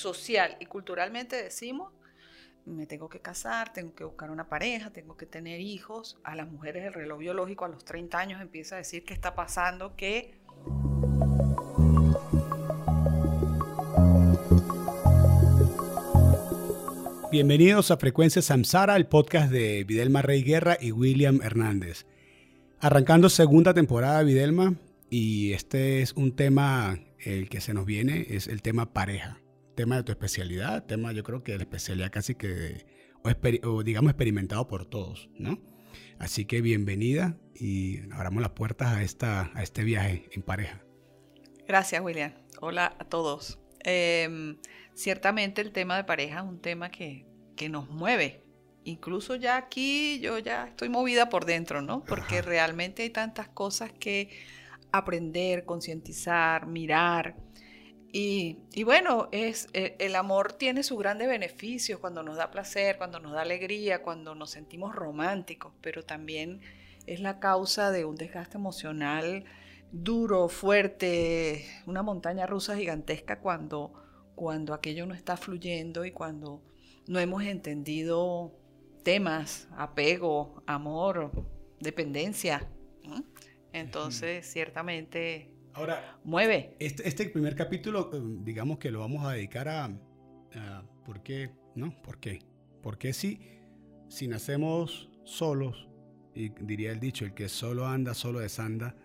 social y culturalmente decimos, me tengo que casar, tengo que buscar una pareja, tengo que tener hijos. A las mujeres el reloj biológico a los 30 años empieza a decir qué está pasando, que... Bienvenidos a Frecuencia Samsara, el podcast de Videlma Rey Guerra y William Hernández. Arrancando segunda temporada de Videlma y este es un tema, el que se nos viene, es el tema pareja tema de tu especialidad, tema yo creo que la especialidad casi que, o, digamos experimentado por todos, ¿no? Así que bienvenida y abramos las puertas a, esta, a este viaje en pareja. Gracias, William. Hola a todos. Em, ciertamente el tema de pareja es un tema que, que nos mueve. Incluso ya aquí yo ya estoy movida por dentro, ¿no? Porque realmente hay tantas cosas que aprender, concientizar, mirar y, bueno, es, eh, el amor tiene sus grandes beneficios cuando nos da placer, cuando nos da alegría, cuando nos sentimos románticos, pero también es la causa de un desgaste emocional duro, fuerte, una montaña rusa gigantesca cuando, cuando aquello no está fluyendo y cuando no hemos entendido temas, apego, amor, dependencia. Entonces, ciertamente Ahora, mueve. Este, este, primer capítulo, eh, digamos que lo vamos a dedicar a, ¿por qué? ¿No? ¿Por qué? Porque si, si nacemos solos, y diría el dicho, el que solo anda, solo desanda,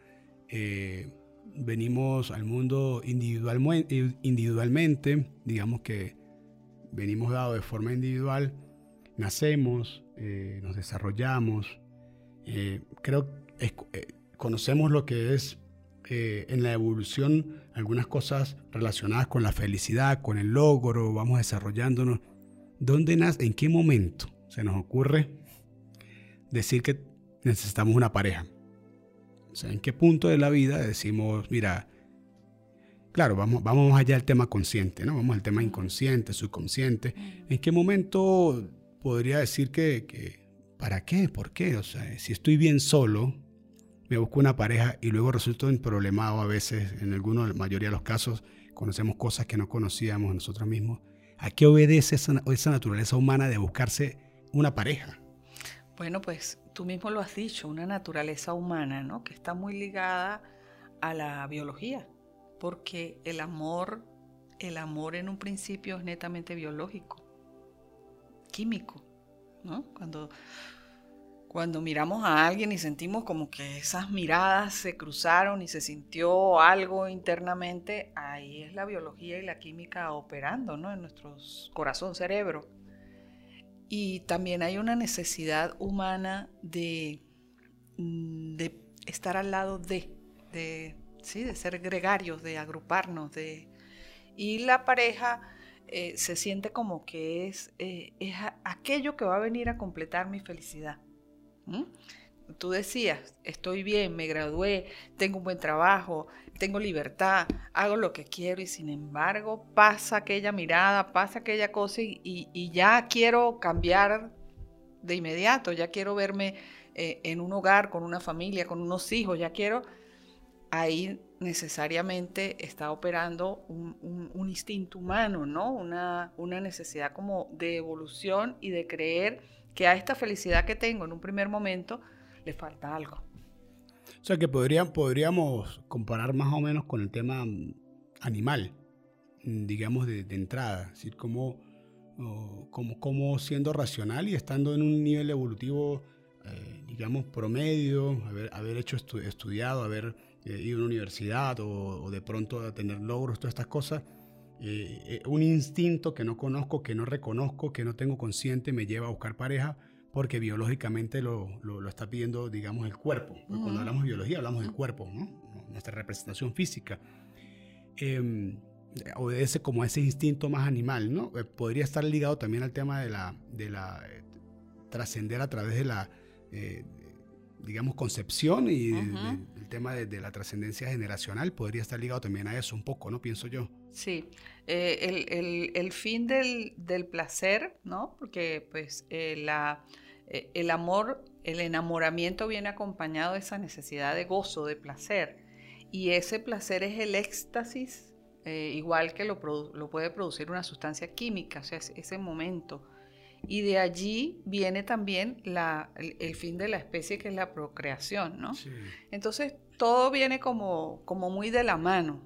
eh, venimos al mundo individual, individualmente, digamos que venimos dados de forma individual, nacemos, eh, nos desarrollamos, creo, conocemos lo que es eh, en la evolución algunas cosas relacionadas con la felicidad, con el logro, vamos desarrollándonos. ¿Dónde nace, en qué momento se nos ocurre decir que necesitamos una pareja? O sea, ¿en qué punto de la vida decimos, mira, claro, vamos, vamos allá al tema consciente, ¿no? Vamos al tema inconsciente, subconsciente. ¿En qué momento podría decir que, que ¿para qué? ¿Por qué? O sea, si estoy bien solo, me busco una pareja y luego resulto problemado a veces, en algunos, la mayoría de los casos, conocemos cosas que no conocíamos nosotros mismos. ¿A qué obedece esa, esa naturaleza humana de buscarse una pareja? Bueno, pues tú mismo lo has dicho, una naturaleza humana, ¿no? Que está muy ligada a la biología, porque el amor, el amor en un principio es netamente biológico, químico, ¿no? Cuando cuando miramos a alguien y sentimos como que esas miradas se cruzaron y se sintió algo internamente, ahí es la biología y la química operando ¿no? en nuestro corazón, cerebro. Y también hay una necesidad humana de, mm, de estar al lado de, de, ¿sí? de ser gregarios, de agruparnos. De, y la pareja eh, se siente como que es, eh, es aquello que va a venir a completar mi felicidad. Tú decías, estoy bien, me gradué, tengo un buen trabajo, tengo libertad, hago lo que quiero y sin embargo pasa aquella mirada, pasa aquella cosa y, ya quiero cambiar de inmediato, ya quiero verme eh, en un hogar, con una familia, con unos hijos, ya quiero, ahí necesariamente está operando un, instinto humano, ¿no? Una necesidad como de evolución y de creer que a esta felicidad que tengo en un primer momento le falta algo. O sea que podríamos comparar más o menos con el tema mm, animal, mm, digamos de, entrada, es decir, como, como, siendo racional y estando en un nivel evolutivo, eh, digamos, promedio, haber, haber hecho estudiado, haber eh, ido a una universidad o, o de pronto tener logros, todas estas cosas, eh, eh, un instinto que no conozco, que no reconozco, que no tengo consciente, me lleva a buscar pareja porque biológicamente lo, lo, está pidiendo, digamos, el cuerpo. Cuando hablamos de biología hablamos del cuerpo, ¿no? nuestra representación física. Eh, obedece como ese instinto más animal, ¿no? Eh, podría estar ligado también al tema de la, de la trascender a través de la, digamos, concepción y el tema de, la trascendencia generacional podría estar ligado también a eso un poco, ¿no? Pienso yo. Sí, eh, el, fin del, placer, ¿no? Porque pues eh, la, eh, el amor, el enamoramiento viene acompañado de esa necesidad de gozo, de placer. Y ese placer es el éxtasis eh, igual que lo, lo, puede producir una sustancia química, o sea, ese momento. Y de allí viene también la, el, fin de la especie, que es la procreación, ¿no? Entonces, todo viene como, como muy de la mano.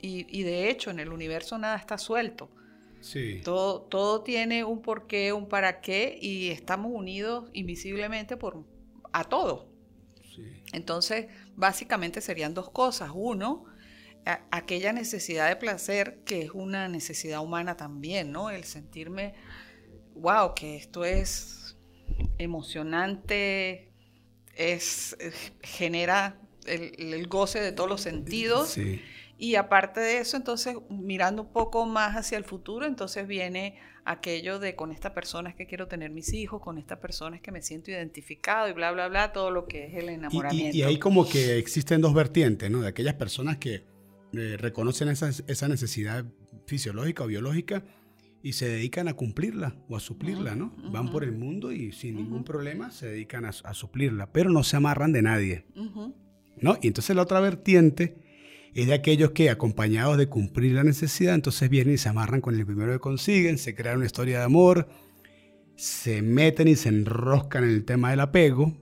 Y, y, de hecho, en el universo nada está suelto. Sí. Todo, todo tiene un porqué, un para qué, y estamos unidos invisiblemente por, a todo. Entonces, básicamente serían dos cosas. Uno, aquella necesidad de placer que es una necesidad humana también, ¿no? El sentirme, wow, que esto es emocionante, es, genera el, goce de todos los sentidos. Y aparte de eso, entonces, mirando un poco más hacia el futuro, entonces viene aquello de con esta persona es que quiero tener mis hijos, con esta persona es que me siento identificado y bla, bla, bla, todo lo que es el enamoramiento. Y, ahí como que existen dos vertientes, ¿no? De aquellas personas que eh, reconocen esa, esa, necesidad fisiológica o biológica y se dedican a cumplirla o a suplirla, ¿no? Van por el mundo y sin ningún problema se dedican a, a, suplirla, pero no se amarran de nadie, ¿no? Y entonces la otra vertiente es de aquellos que, acompañados de cumplir la necesidad, entonces vienen y se amarran con el primero que consiguen, se crean una historia de amor, se meten y se enroscan en el tema del apego,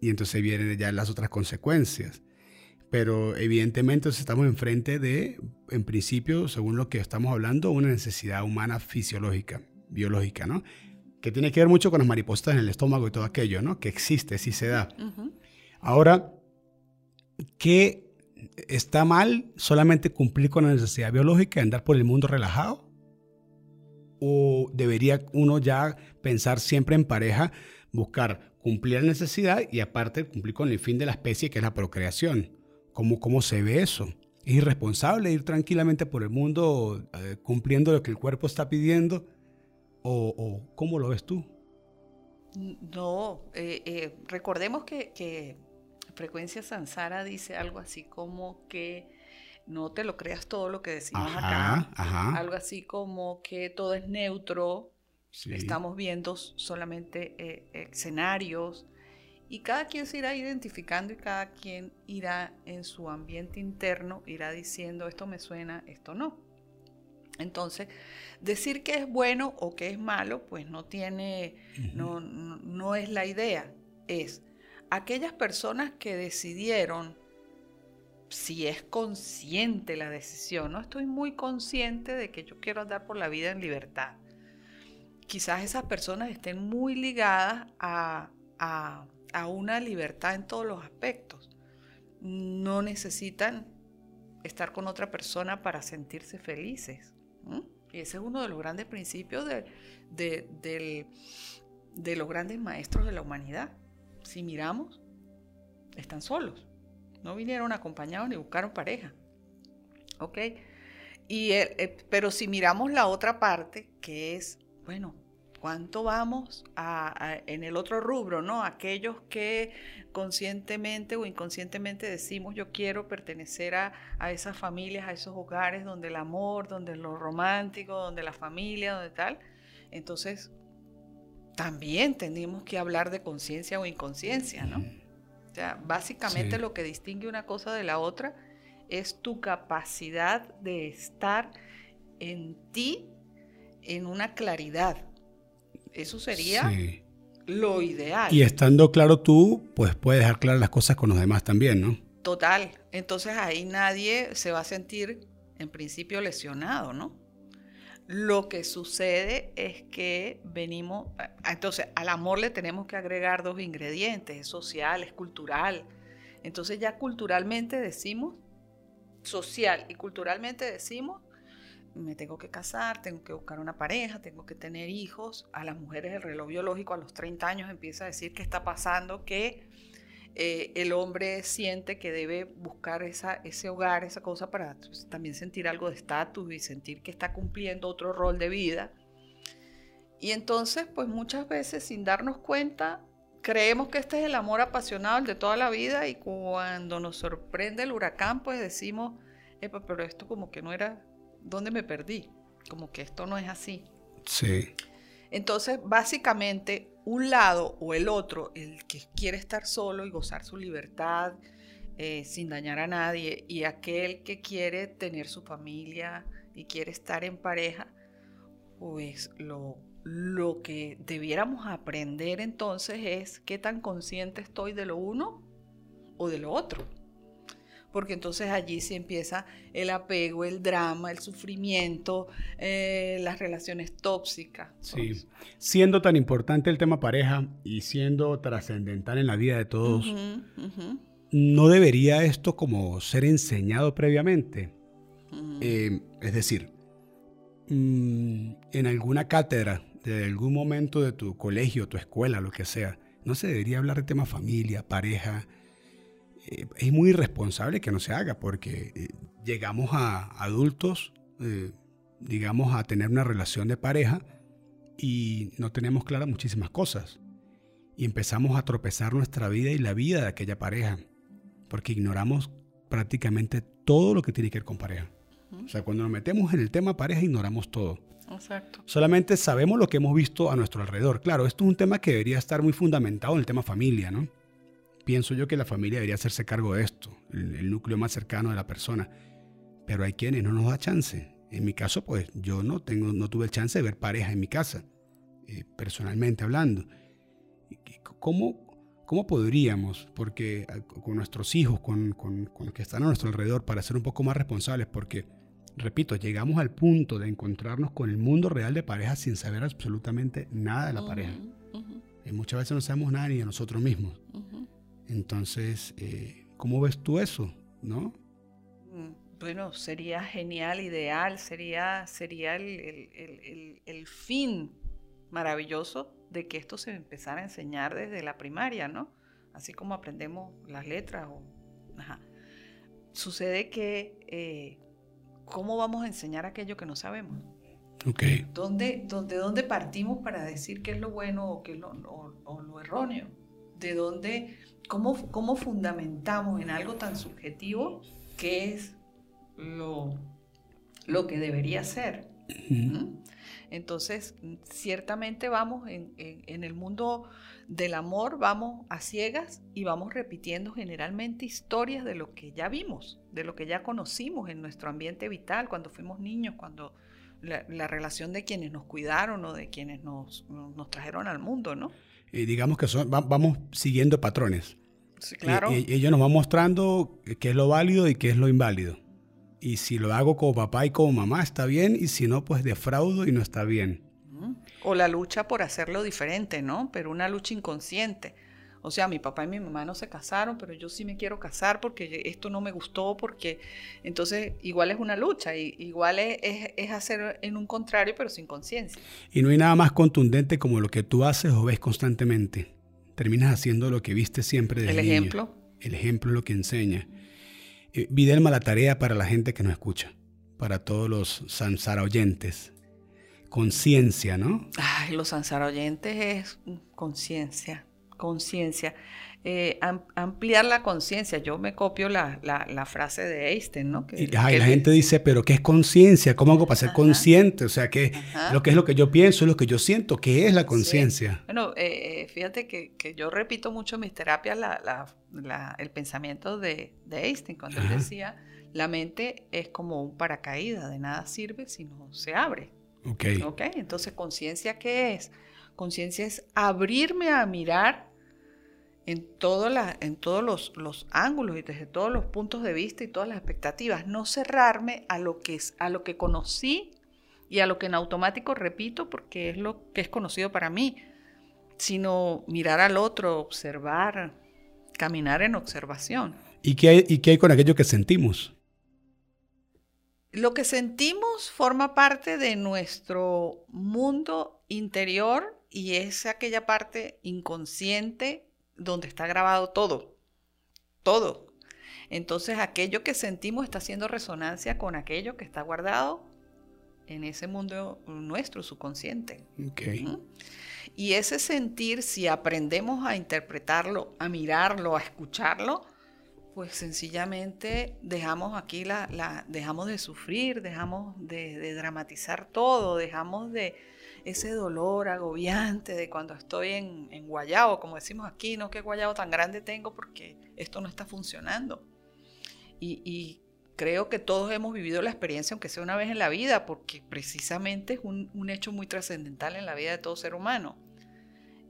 y entonces vienen ya las otras consecuencias. Pero evidentemente estamos enfrente de, en principio, según lo que estamos hablando, una necesidad humana fisiológica, biológica, ¿no? Que tiene que ver mucho con las mariposas en el estómago y todo aquello, ¿no? Que existe, sí se da. Ahora, ¿qué ¿Está mal solamente cumplir con la necesidad biológica, andar por el mundo relajado? ¿O debería uno ya pensar siempre en pareja, buscar cumplir la necesidad y aparte cumplir con el fin de la especie, que es la procreación? ¿Cómo, cómo se ve eso? ¿Es irresponsable ir tranquilamente por el mundo eh, cumpliendo lo que el cuerpo está pidiendo? ¿O, cómo lo ves tú? No, eh, eh, recordemos que, que frecuencia Sansara dice algo así como que no te lo creas todo lo que decimos acá. Algo así como que todo es neutro. Estamos viendo solamente eh, escenarios. Y cada quien se irá identificando y cada quien irá en su ambiente interno, irá diciendo esto me suena, esto no. Entonces, decir que es bueno o que es malo, pues no tiene, no, no es la idea. Es aquellas personas que decidieron, si es consciente la decisión, no estoy muy consciente de que yo quiero andar por la vida en libertad. Quizás esas personas estén muy ligadas a, una libertad en todos los aspectos. No necesitan estar con otra persona para sentirse felices. Y ese es uno de los grandes principios de, de los grandes maestros de la humanidad si miramos, están solos. No vinieron acompañados ni buscaron pareja. ¿Ok? Y, pero si miramos la otra parte, que es, bueno, ¿cuánto vamos a, en el otro rubro, ¿no? Aquellos que conscientemente o inconscientemente decimos yo quiero pertenecer a, a, esas familias, a esos hogares donde el amor, donde lo romántico, donde la familia, donde tal. Entonces, también tenemos que hablar de conciencia o inconsciencia, ¿no? O sea, básicamente lo que distingue una cosa de la otra es tu capacidad de estar en ti en una claridad. Eso sería lo ideal. Y estando claro tú, pues puedes dejar claras las cosas con los demás también, ¿no? Total. Entonces ahí nadie se va a sentir en principio lesionado, ¿no? Lo que sucede es que venimos, entonces al amor le tenemos que agregar dos ingredientes, es social, es cultural. Entonces ya culturalmente decimos, social y culturalmente decimos, me tengo que casar, tengo que buscar una pareja, tengo que tener hijos. A las mujeres el reloj biológico a los 30 años empieza a decir qué está pasando, que eh, el hombre siente que debe buscar esa, ese hogar, esa cosa para pues, también sentir algo de estatus y sentir que está cumpliendo otro rol de vida. Y entonces, pues muchas veces sin darnos cuenta, creemos que este es el amor apasionado, el de toda la vida, y cuando nos sorprende el huracán, pues decimos, pero esto como que no era, ¿dónde me perdí? Como que esto no es así. Sí. Entonces, básicamente, un lado o el otro, el que quiere estar solo y gozar su libertad eh, sin dañar a nadie, y aquel que quiere tener su familia y quiere estar en pareja, pues lo, lo que debiéramos aprender entonces es qué tan consciente estoy de lo uno o de lo otro. Porque entonces allí se empieza el apego, el drama, el sufrimiento, eh, las relaciones tóxicas. Sí, siendo tan importante el tema pareja y siendo trascendental en la vida de todos, ¿no debería esto como ser enseñado previamente? Eh, es decir, mm, en alguna cátedra de algún momento de tu colegio, tu escuela, lo que sea, no se debería hablar de tema familia, pareja. Eh, es muy irresponsable que no se haga porque eh, llegamos a adultos, digamos, a tener una relación de pareja y no tenemos claras muchísimas cosas. Y empezamos a tropezar nuestra vida y la vida de aquella pareja porque ignoramos prácticamente todo lo que tiene que ver con pareja. O sea, cuando nos metemos en el tema pareja, ignoramos todo. Exacto. Solamente sabemos lo que hemos visto a nuestro alrededor. Claro, esto es un tema que debería estar muy fundamentado en el tema familia, ¿no? Pienso yo que la familia debería hacerse cargo de esto, el, núcleo más cercano de la persona. Pero hay quienes no nos da chance. En mi caso, pues yo no, tengo, no tuve el chance de ver pareja en mi casa, eh, personalmente hablando. ¿Cómo, ¿Cómo podríamos, porque ah, con nuestros hijos, con, los que están a nuestro alrededor, para ser un poco más responsables? Porque, repito, llegamos al punto de encontrarnos con el mundo real de pareja sin saber absolutamente nada de la pareja. Y muchas veces no sabemos nada ni de nosotros mismos. Entonces, eh, ¿cómo ves tú eso? ¿No? Mm, bueno, sería genial, ideal, sería, sería el, el fin maravilloso de que esto se empezara a enseñar desde la primaria, ¿no? Así como aprendemos las letras. Sucede que, eh, ¿cómo vamos a enseñar aquello que no sabemos? Okay. ¿Dónde, dónde, ¿Dónde partimos para decir qué es lo bueno o qué es lo, lo erróneo? ¿De dónde, cómo, cómo fundamentamos en algo tan subjetivo que es lo, lo que debería ser? Entonces, ciertamente vamos en, el mundo del amor, vamos a ciegas y vamos repitiendo generalmente historias de lo que ya vimos, de lo que ya conocimos en nuestro ambiente vital cuando fuimos niños, cuando la, relación de quienes nos cuidaron o de quienes nos, trajeron al mundo, ¿no? Y digamos que vamos siguiendo patrones. Sí, claro. Y, ellos nos van mostrando qué es lo válido y qué es lo inválido. Y si lo hago como papá y como mamá, está bien. Y si no, pues defraudo y no está bien. O la lucha por hacerlo diferente, ¿no? Pero una lucha inconsciente. O sea, mi papá y mi mamá no se casaron, pero yo sí me quiero casar porque esto no me gustó, porque entonces igual es una lucha, y igual es, es, hacer en un contrario, pero sin conciencia. Y no hay nada más contundente como lo que tú haces o ves constantemente. Terminas haciendo lo que viste siempre desde El ejemplo. El ejemplo es lo que enseña. Eh, Videlma, la tarea para la gente que nos escucha, para todos los Sansara oyentes. Conciencia, ¿no? Ay, los Sansara oyentes es conciencia, conciencia. Eh, ampliar la conciencia. Yo me copio la, frase de Einstein, ¿no? y, la gente dice, pero ¿qué es conciencia? ¿Cómo hago para ser consciente? O sea, ¿qué, lo que es lo que yo pienso, lo que yo siento? ¿Qué es la conciencia? Bueno, eh, fíjate que, yo repito mucho en mis terapias el pensamiento de, de, Einstein, cuando él decía, la mente es como un paracaídas, de nada sirve si no se abre. Ok. Ok, entonces, ¿conciencia qué es? Conciencia es abrirme a mirar en, en todos los, los, ángulos y desde todos los puntos de vista y todas las expectativas. No cerrarme a lo que, es, a lo que conocí y a lo que en automático repito porque es lo que es conocido para mí, sino mirar al otro, observar, caminar en observación. ¿Y qué hay, y qué hay con aquello que sentimos? Lo que sentimos forma parte de nuestro mundo interior y es aquella parte inconsciente donde está grabado todo, todo. Entonces aquello que sentimos está haciendo resonancia con aquello que está guardado en ese mundo nuestro, subconsciente. Y ese sentir, si aprendemos a interpretarlo, a mirarlo, a escucharlo, pues sencillamente dejamos aquí la, la dejamos de sufrir, dejamos de, de dramatizar todo, dejamos de, ese dolor agobiante de cuando estoy en, en guayabo, como decimos aquí, no qué guayabo tan grande tengo porque esto no está funcionando. Y, creo que todos hemos vivido la experiencia, aunque sea una vez en la vida, porque precisamente es un, hecho muy trascendental en la vida de todo ser humano.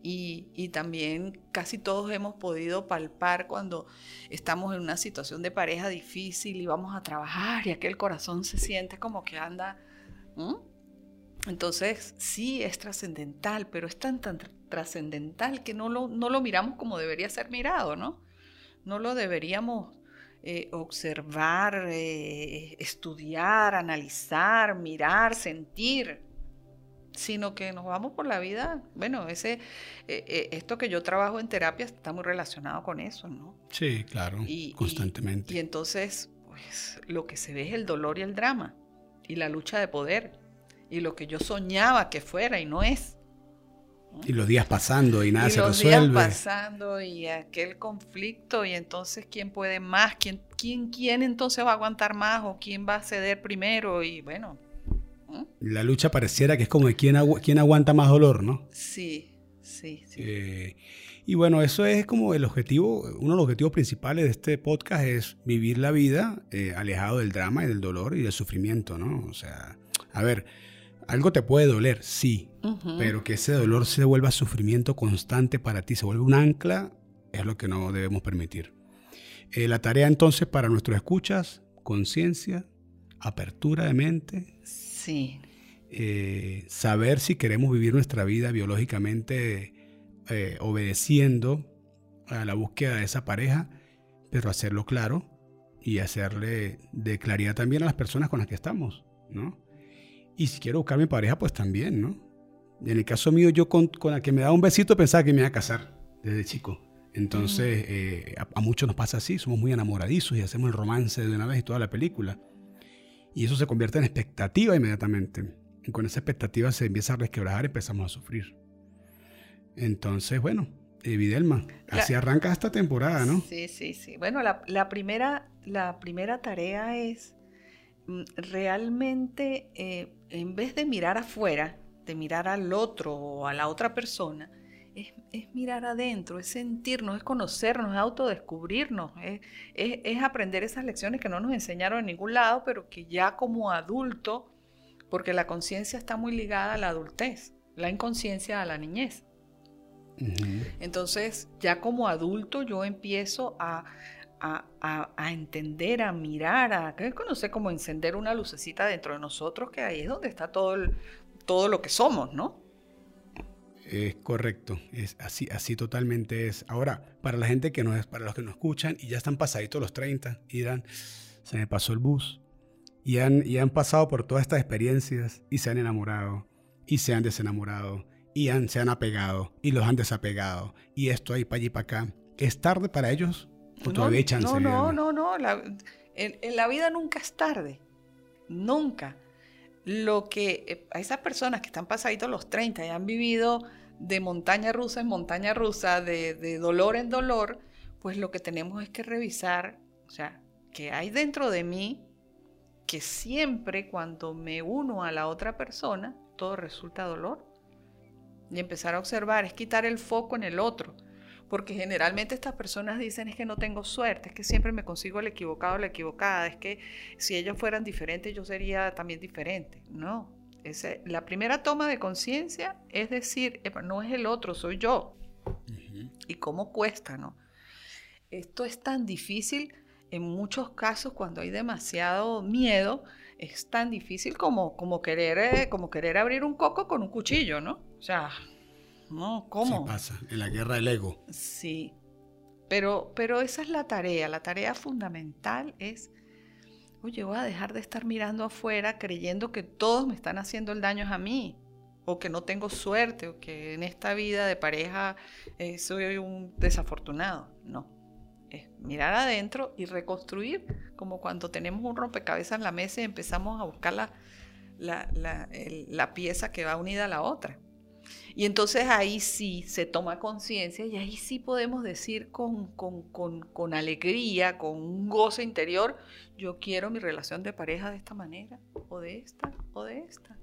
Y, también casi todos hemos podido palpar cuando estamos en una situación de pareja difícil y vamos a trabajar y aquel corazón se siente como que anda... Entonces sí es trascendental, pero es tan, tan trascendental que no lo, no lo miramos como debería ser mirado, ¿no? No lo deberíamos eh, observar, eh, estudiar, analizar, mirar, sentir, sino que nos vamos por la vida. Bueno, ese, eh, esto que yo trabajo en terapia está muy relacionado con eso, ¿no? Sí, claro, constantemente. Y, entonces, pues, lo que se ve es el dolor y el drama, y la lucha de poder, y lo que yo soñaba que fuera y no es. Y los días pasando y nada y se los resuelve. Días pasando y aquel conflicto y entonces quién puede más, quién, quién, quién entonces va a aguantar más o quién va a ceder primero y bueno. La lucha pareciera que es como de quién, quién aguanta más dolor, ¿no? Sí, sí, sí. Eh, y bueno, eso es como el objetivo, uno de los objetivos principales de este podcast es vivir la vida eh, alejado del drama y del dolor y del sufrimiento, ¿no? O sea, a ver, algo te puede doler, sí, pero que ese dolor se vuelva sufrimiento constante para ti, se vuelve un ancla, es lo que no debemos permitir. Eh, la tarea entonces para nuestros escuchas, conciencia, apertura de mente. Sí. Eh, saber si queremos vivir nuestra vida biológicamente eh, obedeciendo a la búsqueda de esa pareja, pero hacerlo claro y hacerle de claridad también a las personas con las que estamos, ¿no? Y si quiero buscar mi pareja, pues también, ¿no? En el caso mío, yo con, la que me da un besito pensaba que me iba a casar desde chico. Entonces, eh, a, muchos nos pasa así, somos muy enamoradizos y hacemos el romance de una vez y toda la película. Y eso se convierte en expectativa inmediatamente. Y con esa expectativa se empieza a resquebrajar y empezamos a sufrir. Entonces, bueno, Evidelma, así arranca esta temporada, ¿no? Sí, sí, sí. Bueno, la, primera, la primera tarea es realmente eh, en vez de mirar afuera, de mirar al otro o a la otra persona, es, mirar adentro, es sentirnos, es conocernos, es autodescubrirnos, es, es, aprender esas lecciones que no nos enseñaron en ningún lado, pero que ya como adulto, porque la conciencia está muy ligada a la adultez, la inconsciencia a la niñez. Entonces, ya como adulto yo empiezo a, a, entender, a mirar, a conocer como encender una lucecita dentro de nosotros, que ahí es donde está todo, todo lo que somos, ¿no? Es correcto, es así, así totalmente es. Ahora, para la gente que no es, para los que no escuchan y ya están pasaditos los 30 y dirán, se me pasó el bus, y han, y han pasado por todas estas experiencias y se han enamorado, y se han desenamorado, y han, se han apegado, y los han desapegado, y esto ahí para allí para acá. ¿Es tarde para ellos? No, no, no, no, en, la vida nunca es tarde. Nunca. Lo que eh, a esas personas que están pasaditos los 30 y han vivido de montaña rusa en montaña rusa, de, de dolor en dolor, pues lo que tenemos es que revisar, o sea, que hay dentro de mí que siempre cuando me uno a la otra persona, todo resulta dolor. Y empezar a observar es quitar el foco en el otro porque generalmente estas personas dicen es que no tengo suerte, es que siempre me consigo el equivocado o la equivocada, es que si ellos fueran diferentes yo sería también diferente. No, la primera toma de conciencia es decir, no es el otro, soy yo. ¿Y cómo cuesta, no? Esto es tan difícil en muchos casos cuando hay demasiado miedo, es tan difícil como, como, querer, eh, como querer abrir un coco con un cuchillo, ¿no? O sea, no, ¿cómo? Se pasa, en la guerra del ego. Sí, pero, pero esa es la tarea. La tarea fundamental es, oye, voy a dejar de estar mirando afuera creyendo que todos me están haciendo el daño a mí, o que no tengo suerte, o que en esta vida de pareja eh, soy un desafortunado. No, es mirar adentro y reconstruir, como cuando tenemos un rompecabezas en la mesa y empezamos a buscar la, la, la pieza que va unida a la otra. Y entonces ahí sí se toma conciencia y ahí sí podemos decir con, con, alegría, con un goce interior, yo quiero mi relación de pareja de esta manera, o de esta, o de esta.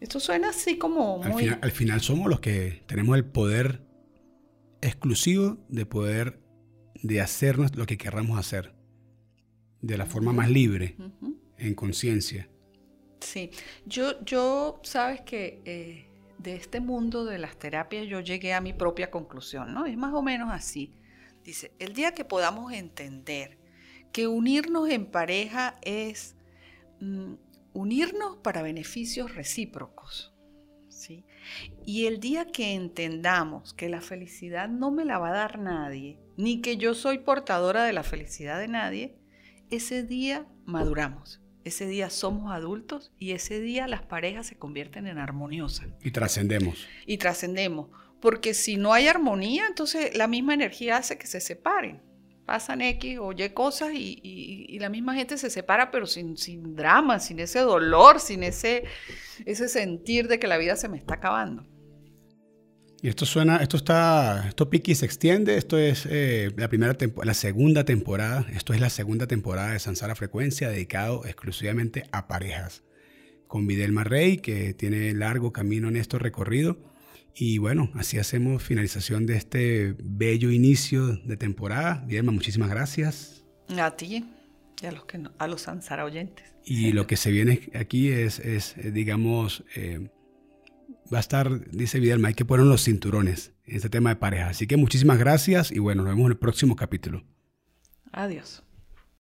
Esto suena así como muy... Al final, somos los que tenemos el poder exclusivo de poder de hacernos lo que querramos hacer de la forma más libre, en conciencia. Sí, yo, yo sabes que eh, de este mundo de las terapias yo llegué a mi propia conclusión, ¿no? Es más o menos así. Dice, el día que podamos entender que unirnos en pareja es mm, unirnos para beneficios recíprocos, ¿sí? Y el día que entendamos que la felicidad no me la va a dar nadie, ni que yo soy portadora de la felicidad de nadie, ese día maduramos ese día somos adultos y ese día las parejas se convierten en armoniosas. Y trascendemos. Y trascendemos. Porque si no hay armonía, entonces la misma energía hace que se separen. Pasan X o Y cosas y, la misma gente se separa, pero sin, sin drama, sin ese dolor, sin ese, ese sentir de que la vida se me está acabando. Y esto suena, esto está, esto Piki se extiende, esto es eh, la primera la segunda temporada, esto es la segunda temporada de Sansara Frecuencia dedicado exclusivamente a parejas. Con Videlma Rey, que tiene largo camino en este recorrido. Y bueno, así hacemos finalización de este bello inicio de temporada. Videlma, muchísimas gracias. A ti y a los, que a los Sansara oyentes. Y lo que se viene aquí es, es digamos, eh, va a estar, dice Videlma, hay que poner los cinturones en este tema de pareja. Así que muchísimas gracias y bueno, nos vemos en el próximo capítulo. Adiós.